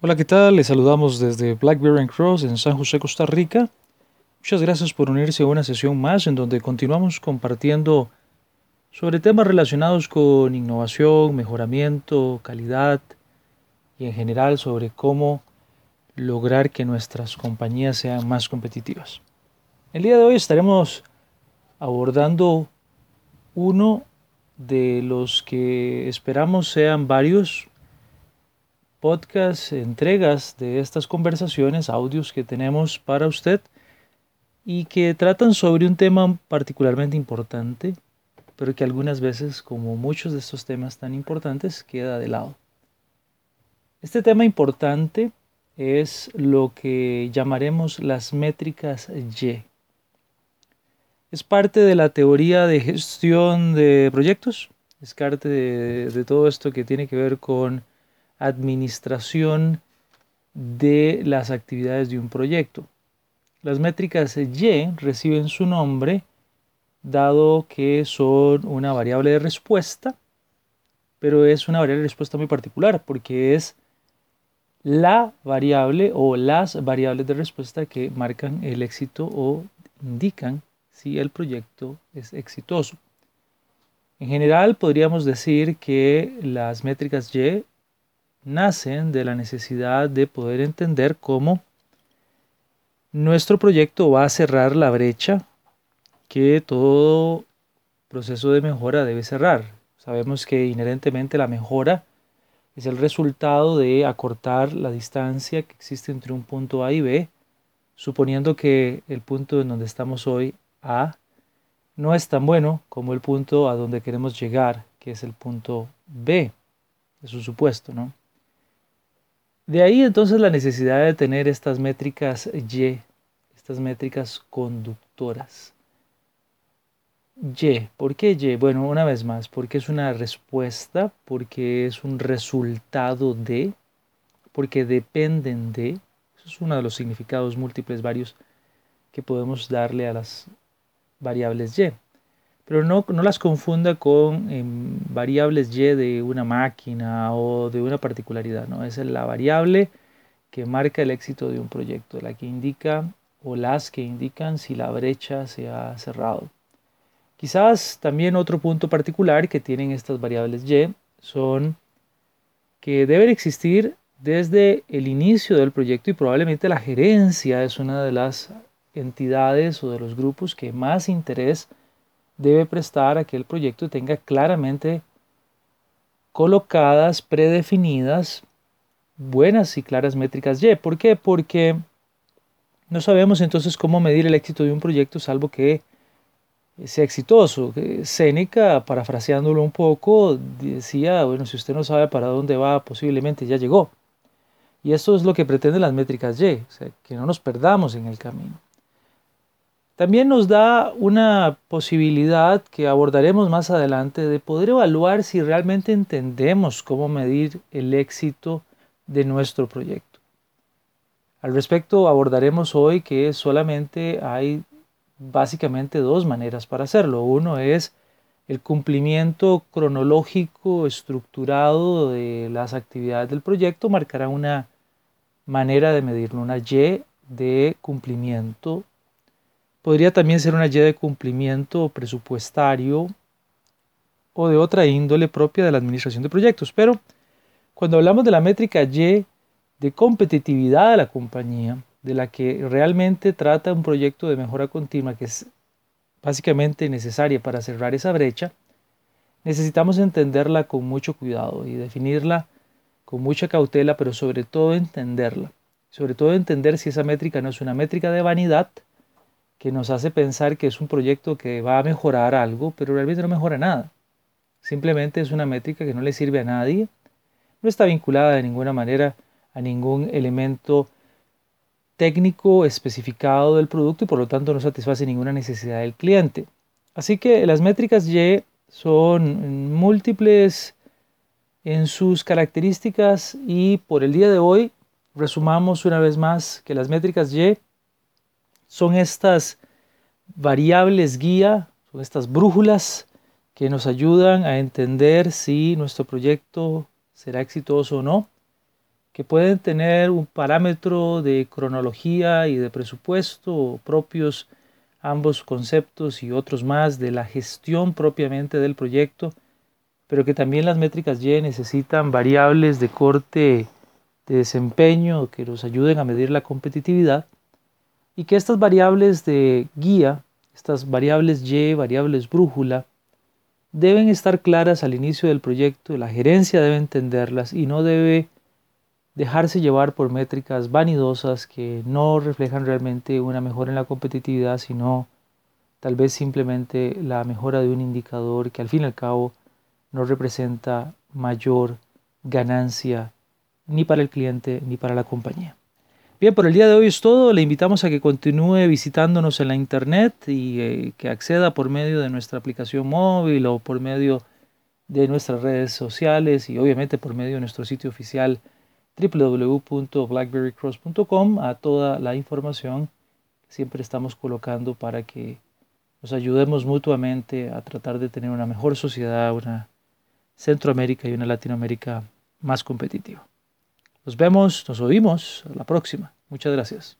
Hola, ¿qué tal? Les saludamos desde Blackberry Cross en San José, Costa Rica. Muchas gracias por unirse a una sesión más en donde continuamos compartiendo sobre temas relacionados con innovación, mejoramiento, calidad y en general sobre cómo lograr que nuestras compañías sean más competitivas. El día de hoy estaremos abordando uno de los que esperamos sean varios podcast, entregas de estas conversaciones, audios que tenemos para usted y que tratan sobre un tema particularmente importante, pero que algunas veces, como muchos de estos temas tan importantes, queda de lado. Este tema importante es lo que llamaremos las métricas Y. Es parte de la teoría de gestión de proyectos, es parte de, de todo esto que tiene que ver con administración de las actividades de un proyecto. Las métricas Y reciben su nombre dado que son una variable de respuesta, pero es una variable de respuesta muy particular porque es la variable o las variables de respuesta que marcan el éxito o indican si el proyecto es exitoso. En general podríamos decir que las métricas Y nacen de la necesidad de poder entender cómo nuestro proyecto va a cerrar la brecha que todo proceso de mejora debe cerrar. Sabemos que inherentemente la mejora es el resultado de acortar la distancia que existe entre un punto A y B, suponiendo que el punto en donde estamos hoy, A, no es tan bueno como el punto a donde queremos llegar, que es el punto B. Es un supuesto, ¿no? De ahí entonces la necesidad de tener estas métricas Y, estas métricas conductoras. Y, ¿por qué Y? Bueno, una vez más, porque es una respuesta, porque es un resultado de, porque dependen de. Eso es uno de los significados múltiples varios que podemos darle a las variables Y pero no, no las confunda con em, variables y de una máquina o de una particularidad, ¿no? Es la variable que marca el éxito de un proyecto, la que indica o las que indican si la brecha se ha cerrado. Quizás también otro punto particular que tienen estas variables y son que deben existir desde el inicio del proyecto y probablemente la gerencia es una de las entidades o de los grupos que más interés debe prestar a que el proyecto tenga claramente colocadas, predefinidas, buenas y claras métricas Y. ¿Por qué? Porque no sabemos entonces cómo medir el éxito de un proyecto salvo que sea exitoso. Séneca, parafraseándolo un poco, decía, bueno, si usted no sabe para dónde va, posiblemente ya llegó. Y eso es lo que pretenden las métricas Y, o sea, que no nos perdamos en el camino. También nos da una posibilidad que abordaremos más adelante de poder evaluar si realmente entendemos cómo medir el éxito de nuestro proyecto. Al respecto abordaremos hoy que solamente hay básicamente dos maneras para hacerlo. Uno es el cumplimiento cronológico estructurado de las actividades del proyecto marcará una manera de medirlo, una Y de cumplimiento Podría también ser una Y de cumplimiento presupuestario o de otra índole propia de la administración de proyectos. Pero cuando hablamos de la métrica Y de competitividad de la compañía, de la que realmente trata un proyecto de mejora continua que es básicamente necesaria para cerrar esa brecha, necesitamos entenderla con mucho cuidado y definirla con mucha cautela, pero sobre todo entenderla. Sobre todo entender si esa métrica no es una métrica de vanidad, que nos hace pensar que es un proyecto que va a mejorar algo, pero realmente no mejora nada. Simplemente es una métrica que no le sirve a nadie, no está vinculada de ninguna manera a ningún elemento técnico especificado del producto y por lo tanto no satisface ninguna necesidad del cliente. Así que las métricas Y son múltiples en sus características y por el día de hoy resumamos una vez más que las métricas Y son estas variables guía, son estas brújulas que nos ayudan a entender si nuestro proyecto será exitoso o no, que pueden tener un parámetro de cronología y de presupuesto propios ambos conceptos y otros más de la gestión propiamente del proyecto, pero que también las métricas Y necesitan variables de corte de desempeño que nos ayuden a medir la competitividad y que estas variables de guía, estas variables Y, variables brújula, deben estar claras al inicio del proyecto, la gerencia debe entenderlas y no debe dejarse llevar por métricas vanidosas que no reflejan realmente una mejora en la competitividad, sino tal vez simplemente la mejora de un indicador que al fin y al cabo no representa mayor ganancia ni para el cliente ni para la compañía. Bien, por el día de hoy es todo. Le invitamos a que continúe visitándonos en la internet y eh, que acceda por medio de nuestra aplicación móvil o por medio de nuestras redes sociales y obviamente por medio de nuestro sitio oficial www.blackberrycross.com a toda la información que siempre estamos colocando para que nos ayudemos mutuamente a tratar de tener una mejor sociedad, una Centroamérica y una Latinoamérica más competitiva. Nos vemos, nos oímos, a la próxima. Muchas gracias.